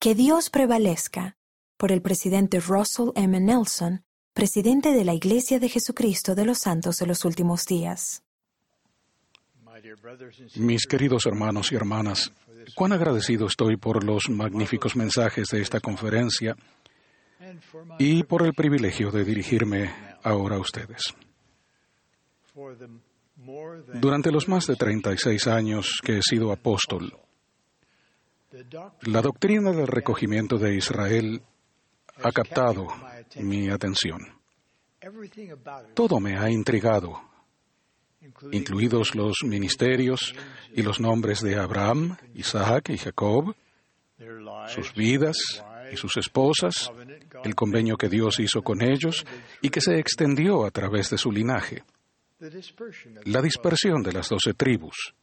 Que Dios prevalezca por el presidente Russell M. Nelson, presidente de la Iglesia de Jesucristo de los Santos de los Últimos Días. Mis queridos hermanos y hermanas, cuán agradecido estoy por los magníficos mensajes de esta conferencia y por el privilegio de dirigirme ahora a ustedes. Durante los más de 36 años que he sido apóstol, la doctrina del recogimiento de Israel ha captado mi atención. Todo me ha intrigado, incluidos los ministerios y los nombres de Abraham, Isaac y Jacob, sus vidas y sus esposas, el convenio que Dios hizo con ellos y que se extendió a través de su linaje, la dispersión de las doce tribus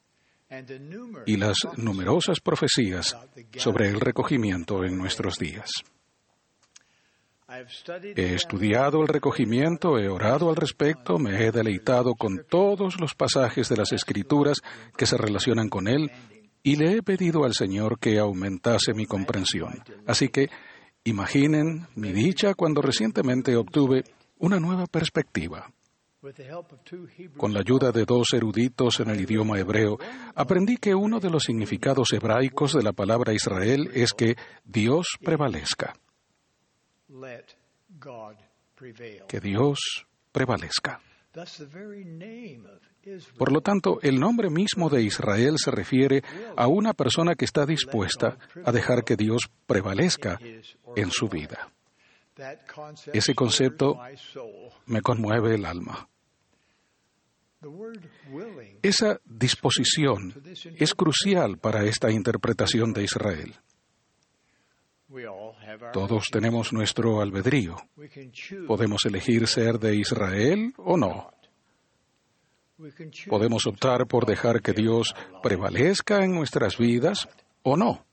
y las numerosas profecías sobre el recogimiento en nuestros días. He estudiado el recogimiento, he orado al respecto, me he deleitado con todos los pasajes de las Escrituras que se relacionan con él y le he pedido al Señor que aumentase mi comprensión. Así que imaginen mi dicha cuando recientemente obtuve una nueva perspectiva. Con la ayuda de dos eruditos en el idioma hebreo, aprendí que uno de los significados hebraicos de la palabra Israel es que Dios prevalezca. Que Dios prevalezca. Por lo tanto, el nombre mismo de Israel se refiere a una persona que está dispuesta a dejar que Dios prevalezca en su vida. Ese concepto me conmueve el alma. Esa disposición es crucial para esta interpretación de Israel. Todos tenemos nuestro albedrío. Podemos elegir ser de Israel o no. Podemos optar por dejar que Dios prevalezca en nuestras vidas o no.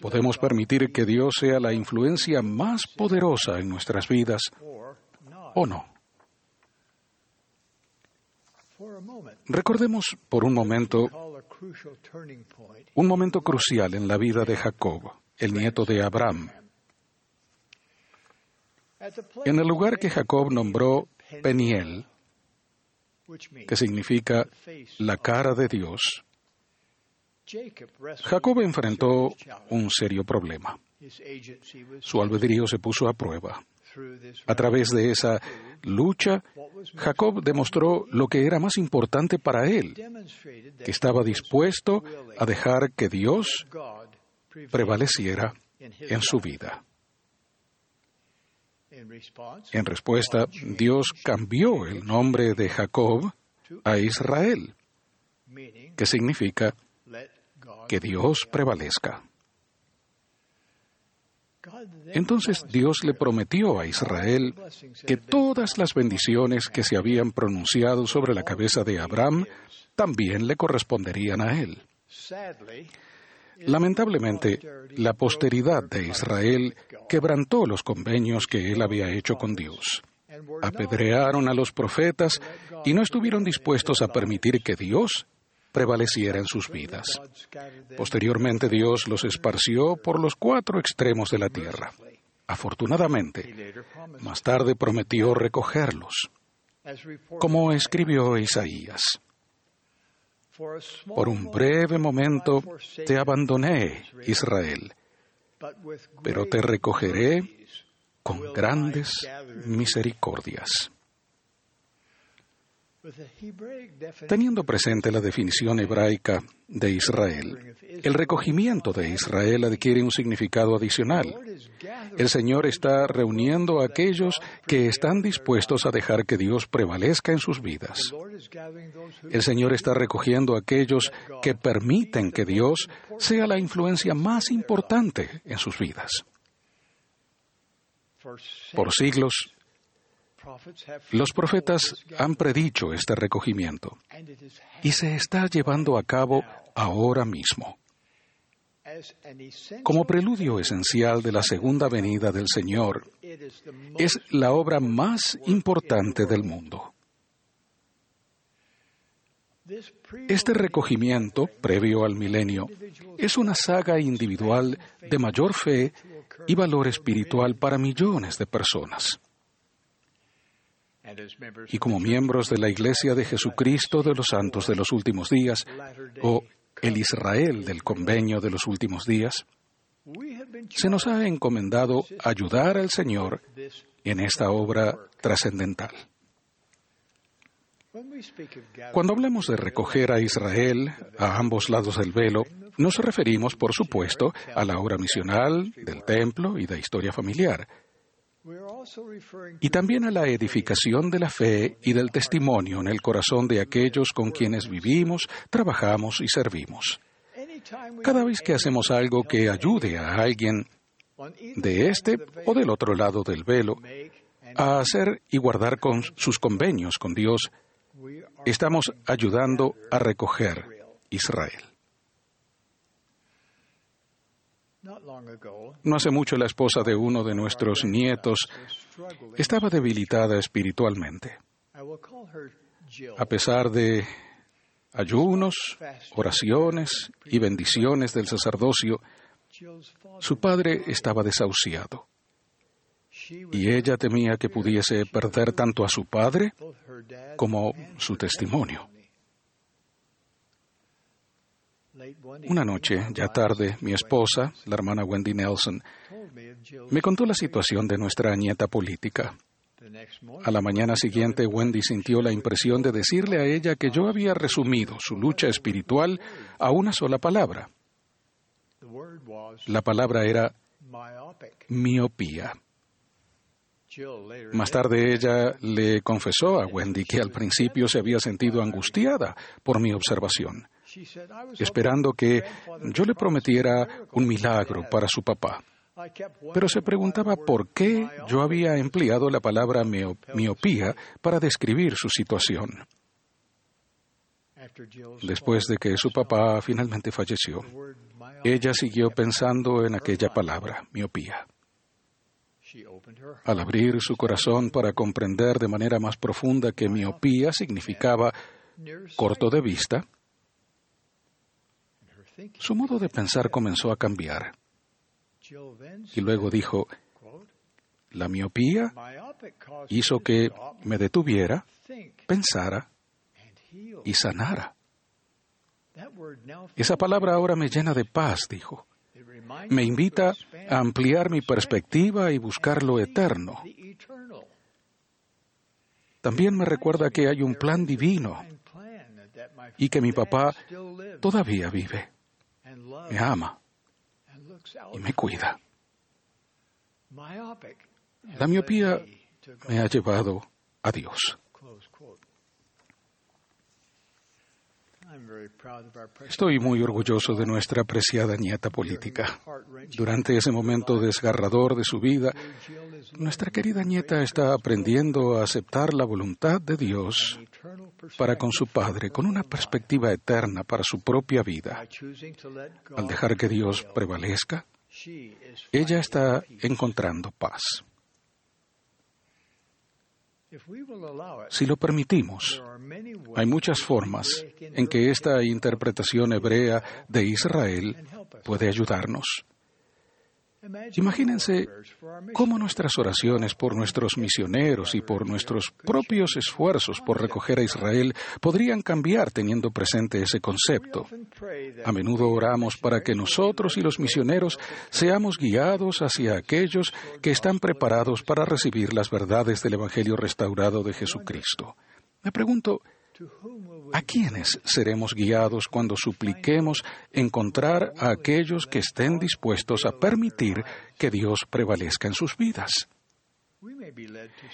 Podemos permitir que Dios sea la influencia más poderosa en nuestras vidas o no. Recordemos por un momento un momento crucial en la vida de Jacob, el nieto de Abraham. En el lugar que Jacob nombró Peniel, que significa la cara de Dios, Jacob enfrentó un serio problema. Su albedrío se puso a prueba. A través de esa lucha, Jacob demostró lo que era más importante para él, que estaba dispuesto a dejar que Dios prevaleciera en su vida. En respuesta, Dios cambió el nombre de Jacob a Israel, que significa que Dios prevalezca. Entonces Dios le prometió a Israel que todas las bendiciones que se habían pronunciado sobre la cabeza de Abraham también le corresponderían a él. Lamentablemente, la posteridad de Israel quebrantó los convenios que él había hecho con Dios. Apedrearon a los profetas y no estuvieron dispuestos a permitir que Dios prevaleciera en sus vidas. Posteriormente Dios los esparció por los cuatro extremos de la tierra. Afortunadamente, más tarde prometió recogerlos, como escribió Isaías. Por un breve momento te abandoné, Israel, pero te recogeré con grandes misericordias. Teniendo presente la definición hebraica de Israel, el recogimiento de Israel adquiere un significado adicional. El Señor está reuniendo a aquellos que están dispuestos a dejar que Dios prevalezca en sus vidas. El Señor está recogiendo a aquellos que permiten que Dios sea la influencia más importante en sus vidas. Por siglos, los profetas han predicho este recogimiento y se está llevando a cabo ahora mismo. Como preludio esencial de la segunda venida del Señor, es la obra más importante del mundo. Este recogimiento, previo al milenio, es una saga individual de mayor fe y valor espiritual para millones de personas. Y como miembros de la Iglesia de Jesucristo de los Santos de los Últimos Días, o el Israel del Convenio de los Últimos Días, se nos ha encomendado ayudar al Señor en esta obra trascendental. Cuando hablamos de recoger a Israel a ambos lados del velo, nos referimos, por supuesto, a la obra misional, del templo y de historia familiar, y también a la edificación de la fe y del testimonio en el corazón de aquellos con quienes vivimos, trabajamos y servimos. Cada vez que hacemos algo que ayude a alguien de este o del otro lado del velo a hacer y guardar sus convenios con Dios, estamos ayudando a recoger Israel. No hace mucho la esposa de uno de nuestros nietos estaba debilitada espiritualmente. A pesar de ayunos, oraciones y bendiciones del sacerdocio, su padre estaba desahuciado. Y ella temía que pudiese perder tanto a su padre como su testimonio. Una noche, ya tarde, mi esposa, la hermana Wendy Nelson, me contó la situación de nuestra nieta política. A la mañana siguiente, Wendy sintió la impresión de decirle a ella que yo había resumido su lucha espiritual a una sola palabra. La palabra era miopía. Más tarde ella le confesó a Wendy que al principio se había sentido angustiada por mi observación esperando que yo le prometiera un milagro para su papá. Pero se preguntaba por qué yo había empleado la palabra miopía para describir su situación. Después de que su papá finalmente falleció, ella siguió pensando en aquella palabra, miopía. Al abrir su corazón para comprender de manera más profunda que miopía significaba corto de vista, su modo de pensar comenzó a cambiar. Y luego dijo, la miopía hizo que me detuviera, pensara y sanara. Esa palabra ahora me llena de paz, dijo. Me invita a ampliar mi perspectiva y buscar lo eterno. También me recuerda que hay un plan divino y que mi papá todavía vive me ama y me cuida. La miopía me ha llevado a Dios. Estoy muy orgulloso de nuestra apreciada nieta política. Durante ese momento desgarrador de su vida, nuestra querida nieta está aprendiendo a aceptar la voluntad de Dios para con su padre, con una perspectiva eterna para su propia vida. Al dejar que Dios prevalezca, ella está encontrando paz. Si lo permitimos, hay muchas formas en que esta interpretación hebrea de Israel puede ayudarnos. Imagínense cómo nuestras oraciones por nuestros misioneros y por nuestros propios esfuerzos por recoger a Israel podrían cambiar teniendo presente ese concepto. A menudo oramos para que nosotros y los misioneros seamos guiados hacia aquellos que están preparados para recibir las verdades del Evangelio restaurado de Jesucristo. Me pregunto, ¿A quiénes seremos guiados cuando supliquemos encontrar a aquellos que estén dispuestos a permitir que Dios prevalezca en sus vidas?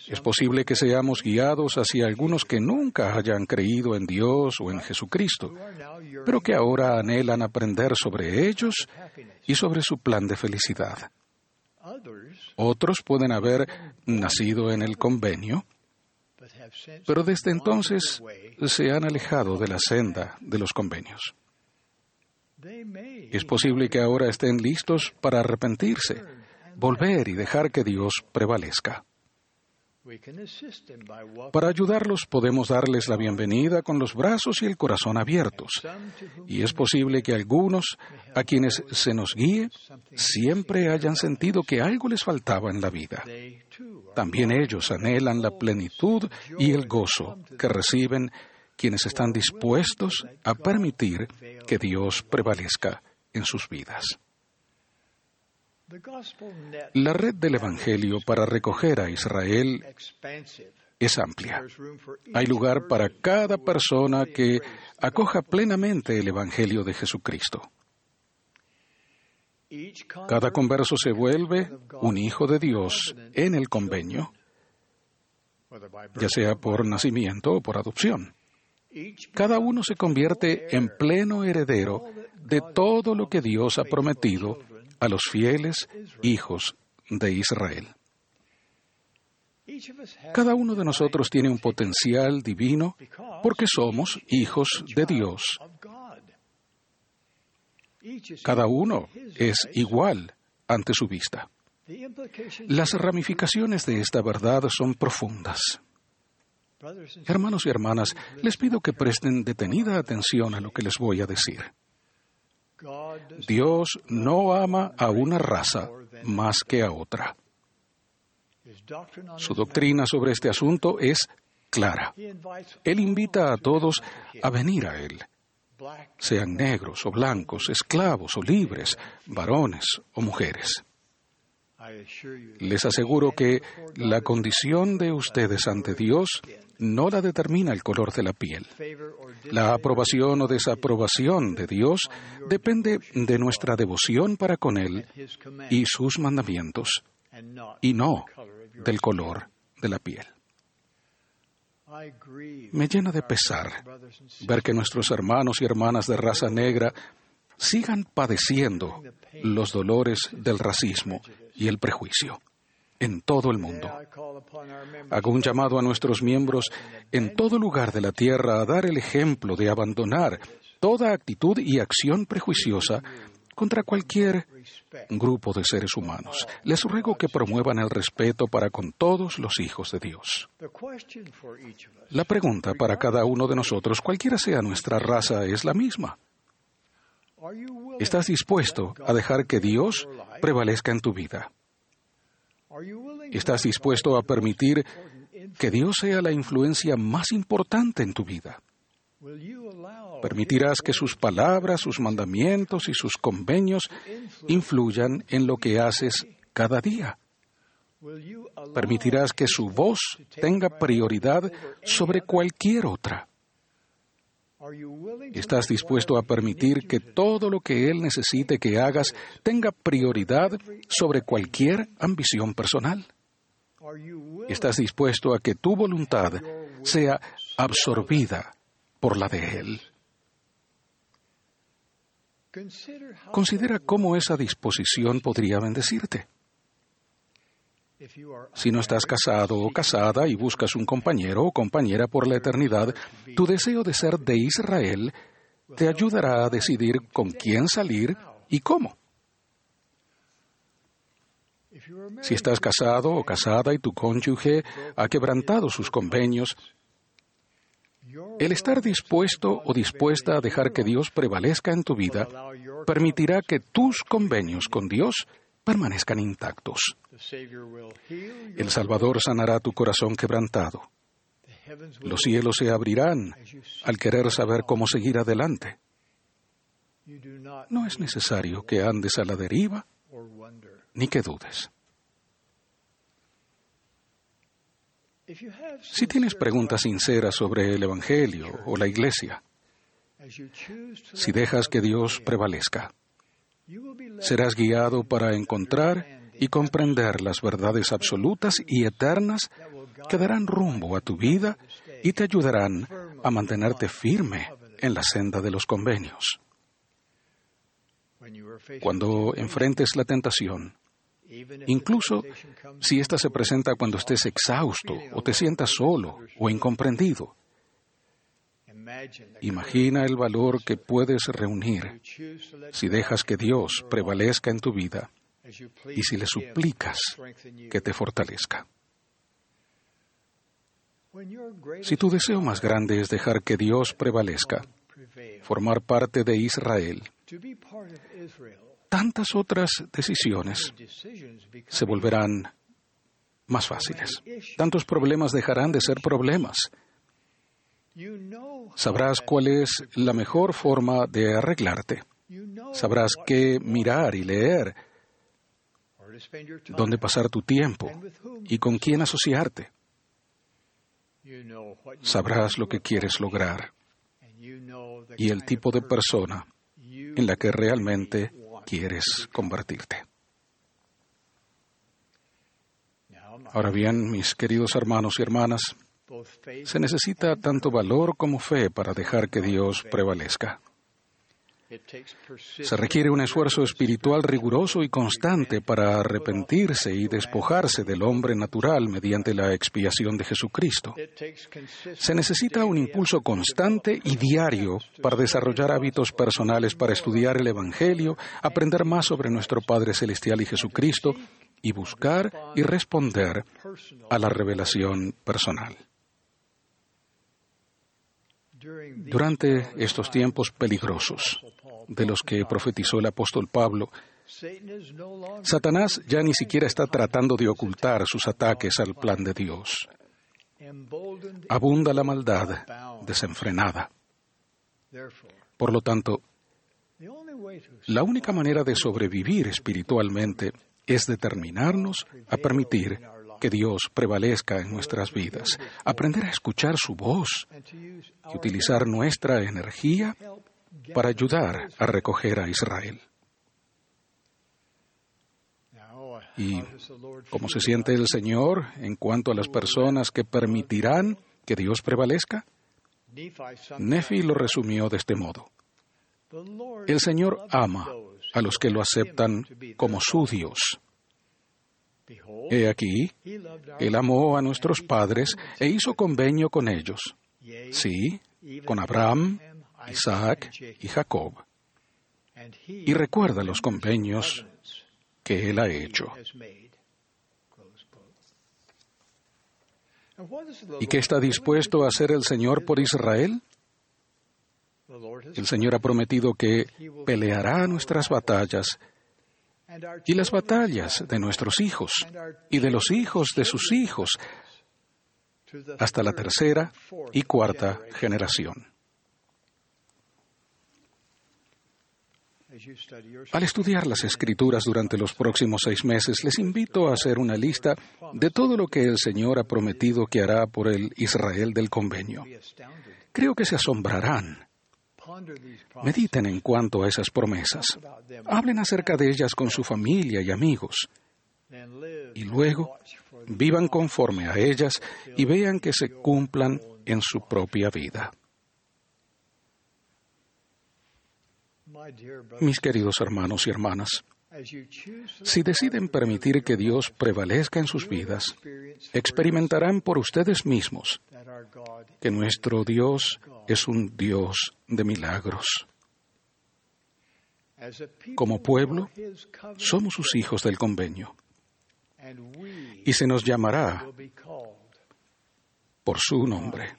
Es posible que seamos guiados hacia algunos que nunca hayan creído en Dios o en Jesucristo, pero que ahora anhelan aprender sobre ellos y sobre su plan de felicidad. Otros pueden haber nacido en el convenio, pero desde entonces se han alejado de la senda de los convenios. Es posible que ahora estén listos para arrepentirse, volver y dejar que Dios prevalezca. Para ayudarlos podemos darles la bienvenida con los brazos y el corazón abiertos. Y es posible que algunos, a quienes se nos guíe, siempre hayan sentido que algo les faltaba en la vida. También ellos anhelan la plenitud y el gozo que reciben quienes están dispuestos a permitir que Dios prevalezca en sus vidas. La red del Evangelio para recoger a Israel es amplia. Hay lugar para cada persona que acoja plenamente el Evangelio de Jesucristo. Cada converso se vuelve un hijo de Dios en el convenio, ya sea por nacimiento o por adopción. Cada uno se convierte en pleno heredero de todo lo que Dios ha prometido a los fieles hijos de Israel. Cada uno de nosotros tiene un potencial divino porque somos hijos de Dios. Cada uno es igual ante su vista. Las ramificaciones de esta verdad son profundas. Hermanos y hermanas, les pido que presten detenida atención a lo que les voy a decir. Dios no ama a una raza más que a otra. Su doctrina sobre este asunto es clara. Él invita a todos a venir a Él, sean negros o blancos, esclavos o libres, varones o mujeres. Les aseguro que la condición de ustedes ante Dios no la determina el color de la piel. La aprobación o desaprobación de Dios depende de nuestra devoción para con Él y sus mandamientos, y no del color de la piel. Me llena de pesar ver que nuestros hermanos y hermanas de raza negra sigan padeciendo los dolores del racismo y el prejuicio en todo el mundo. Hago un llamado a nuestros miembros en todo lugar de la tierra a dar el ejemplo de abandonar toda actitud y acción prejuiciosa contra cualquier grupo de seres humanos. Les ruego que promuevan el respeto para con todos los hijos de Dios. La pregunta para cada uno de nosotros, cualquiera sea nuestra raza, es la misma. ¿Estás dispuesto a dejar que Dios prevalezca en tu vida? ¿Estás dispuesto a permitir que Dios sea la influencia más importante en tu vida? ¿Permitirás que sus palabras, sus mandamientos y sus convenios influyan en lo que haces cada día? ¿Permitirás que su voz tenga prioridad sobre cualquier otra? ¿Estás dispuesto a permitir que todo lo que Él necesite que hagas tenga prioridad sobre cualquier ambición personal? ¿Estás dispuesto a que tu voluntad sea absorbida por la de Él? Considera cómo esa disposición podría bendecirte. Si no estás casado o casada y buscas un compañero o compañera por la eternidad, tu deseo de ser de Israel te ayudará a decidir con quién salir y cómo. Si estás casado o casada y tu cónyuge ha quebrantado sus convenios, el estar dispuesto o dispuesta a dejar que Dios prevalezca en tu vida permitirá que tus convenios con Dios permanezcan intactos. El Salvador sanará tu corazón quebrantado. Los cielos se abrirán al querer saber cómo seguir adelante. No es necesario que andes a la deriva ni que dudes. Si tienes preguntas sinceras sobre el Evangelio o la Iglesia, si dejas que Dios prevalezca, serás guiado para encontrar y comprender las verdades absolutas y eternas que darán rumbo a tu vida y te ayudarán a mantenerte firme en la senda de los convenios. Cuando enfrentes la tentación, incluso si ésta se presenta cuando estés exhausto o te sientas solo o incomprendido, Imagina el valor que puedes reunir si dejas que Dios prevalezca en tu vida y si le suplicas que te fortalezca. Si tu deseo más grande es dejar que Dios prevalezca, formar parte de Israel, tantas otras decisiones se volverán más fáciles. Tantos problemas dejarán de ser problemas. Sabrás cuál es la mejor forma de arreglarte. Sabrás qué mirar y leer, dónde pasar tu tiempo y con quién asociarte. Sabrás lo que quieres lograr y el tipo de persona en la que realmente quieres convertirte. Ahora bien, mis queridos hermanos y hermanas, se necesita tanto valor como fe para dejar que Dios prevalezca. Se requiere un esfuerzo espiritual riguroso y constante para arrepentirse y despojarse del hombre natural mediante la expiación de Jesucristo. Se necesita un impulso constante y diario para desarrollar hábitos personales para estudiar el Evangelio, aprender más sobre nuestro Padre Celestial y Jesucristo y buscar y responder a la revelación personal. Durante estos tiempos peligrosos de los que profetizó el apóstol Pablo, Satanás ya ni siquiera está tratando de ocultar sus ataques al plan de Dios. Abunda la maldad desenfrenada. Por lo tanto, la única manera de sobrevivir espiritualmente es determinarnos a permitir que Dios prevalezca en nuestras vidas, aprender a escuchar su voz y utilizar nuestra energía para ayudar a recoger a Israel. ¿Y cómo se siente el Señor en cuanto a las personas que permitirán que Dios prevalezca? Nefi lo resumió de este modo. El Señor ama a los que lo aceptan como su Dios. He aquí, Él amó a nuestros padres e hizo convenio con ellos. Sí, con Abraham, Isaac y Jacob. Y recuerda los convenios que Él ha hecho. ¿Y qué está dispuesto a hacer el Señor por Israel? El Señor ha prometido que peleará nuestras batallas y las batallas de nuestros hijos y de los hijos de sus hijos hasta la tercera y cuarta generación. Al estudiar las escrituras durante los próximos seis meses, les invito a hacer una lista de todo lo que el Señor ha prometido que hará por el Israel del convenio. Creo que se asombrarán Mediten en cuanto a esas promesas. Hablen acerca de ellas con su familia y amigos. Y luego vivan conforme a ellas y vean que se cumplan en su propia vida. Mis queridos hermanos y hermanas, si deciden permitir que Dios prevalezca en sus vidas, experimentarán por ustedes mismos que nuestro Dios es un Dios de milagros. Como pueblo, somos sus hijos del convenio y se nos llamará por su nombre.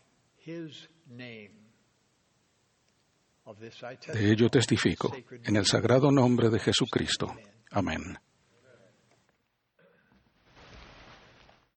De ello testifico en el sagrado nombre de Jesucristo. Amén.